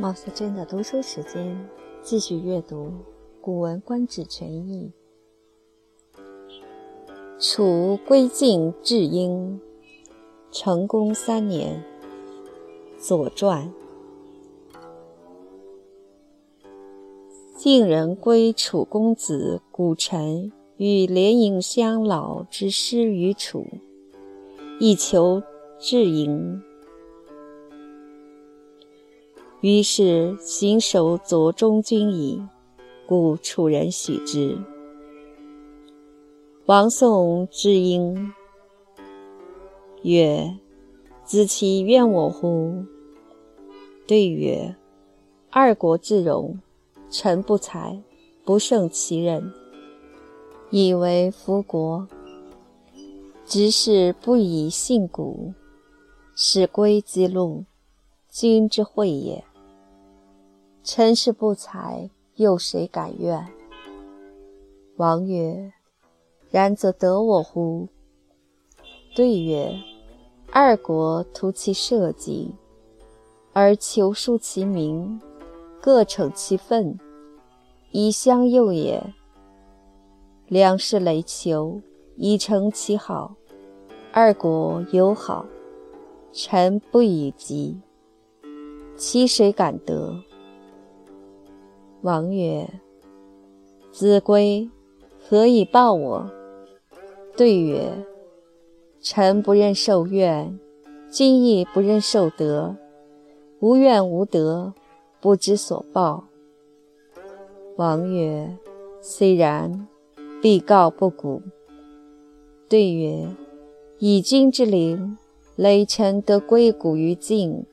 毛小娟的读书时间，继续阅读《古文观止全译》。楚归晋至英，成功三年。《左传》：晋人归楚公子古臣与连营乡老之师于楚，以求至营。于是行守左中军矣，故楚人许之。王宋之英曰：“子其怨我乎？”对曰：“二国之荣，臣不才，不胜其任，以为夫国。执事不以信古，使归之路，君之惠也。”臣是不才，又谁敢怨？王曰：“然则得我乎？”对曰：“二国图其社稷，而求庶其民，各逞其分，以相诱也。两世累求，以成其好。二国友好，臣不以及，其谁敢得？”王曰：“子规何以报我？”对曰：“臣不任受怨，今亦不任受德。无怨无德，不知所报。”王曰：“虽然，必告不古。”对曰：“以君之灵，雷臣得归谷于晋，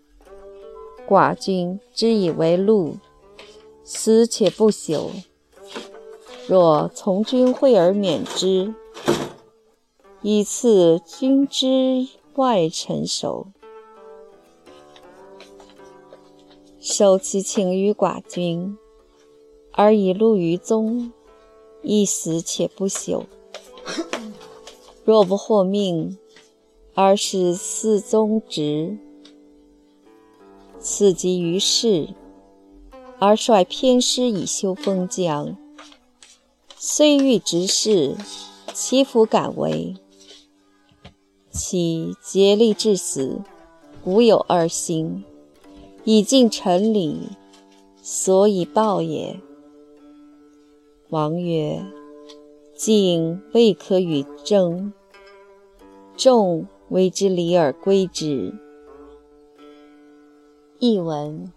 寡君之以为禄。”死且不朽。若从君惠而免之，以赐君之外臣手，受其情于寡君，而以禄于宗，亦死且不朽。若不获命，而使嗣宗直，赐及于世。而率偏师以修封疆，虽欲执事，其弗敢为。其竭力至死，无有二心，以尽臣礼，所以报也。王曰：“晋未可与争，众为之礼而归之。”译文。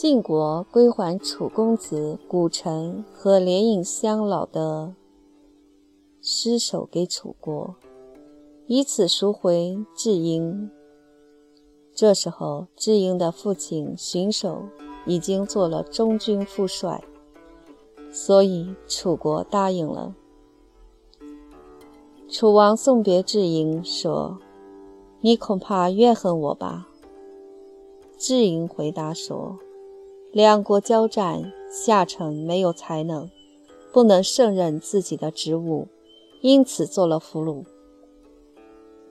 晋国归还楚公子古臣和连营乡老的尸首给楚国，以此赎回智英。这时候，智英的父亲荀守已经做了中军副帅，所以楚国答应了。楚王送别智英说：“你恐怕怨恨我吧？”智英回答说。两国交战，夏臣没有才能，不能胜任自己的职务，因此做了俘虏。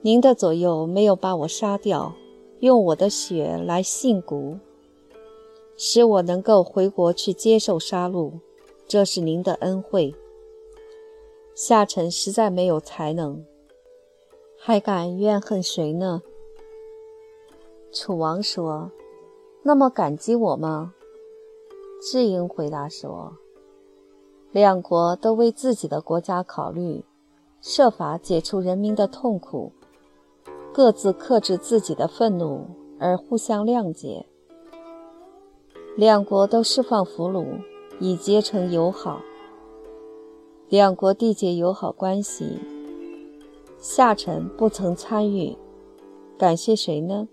您的左右没有把我杀掉，用我的血来信蛊，使我能够回国去接受杀戮，这是您的恩惠。夏臣实在没有才能，还敢怨恨谁呢？楚王说：“那么感激我吗？”智英回答说：“两国都为自己的国家考虑，设法解除人民的痛苦，各自克制自己的愤怒，而互相谅解。两国都释放俘虏，以结成友好。两国缔结友好关系，下臣不曾参与，感谢谁呢？”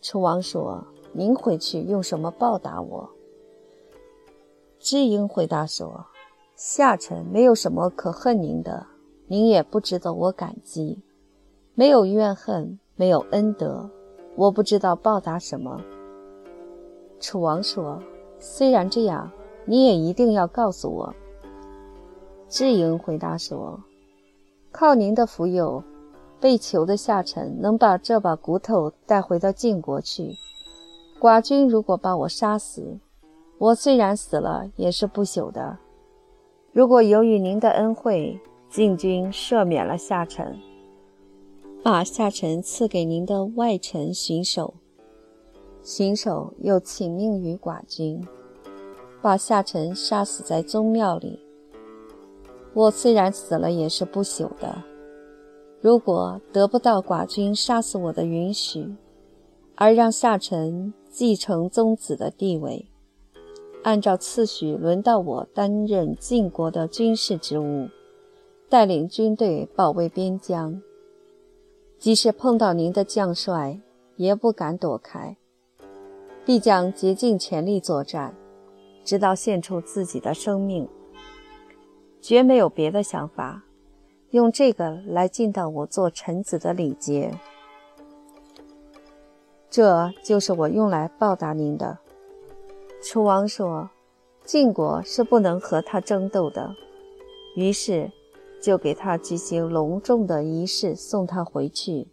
楚王说：“您回去用什么报答我？”知英回答说：“夏臣没有什么可恨您的，您也不值得我感激，没有怨恨，没有恩德，我不知道报答什么。”楚王说：“虽然这样，你也一定要告诉我。”知英回答说：“靠您的福佑，被囚的夏臣能把这把骨头带回到晋国去，寡君如果把我杀死，我虽然死了也是不朽的。如果由于您的恩惠，晋军赦免了夏臣，把夏臣赐给您的外臣巡守，巡守又请命于寡君，把夏臣杀死在宗庙里，我虽然死了也是不朽的。如果得不到寡君杀死我的允许，而让夏臣继承宗子的地位，按照次序轮到我担任晋国的军事职务，带领军队保卫边疆。即使碰到您的将帅，也不敢躲开，必将竭尽全力作战，直到献出自己的生命，绝没有别的想法。用这个来尽到我做臣子的礼节，这就是我用来报答您的。楚王说：“晋国是不能和他争斗的。”于是就给他举行隆重的仪式，送他回去。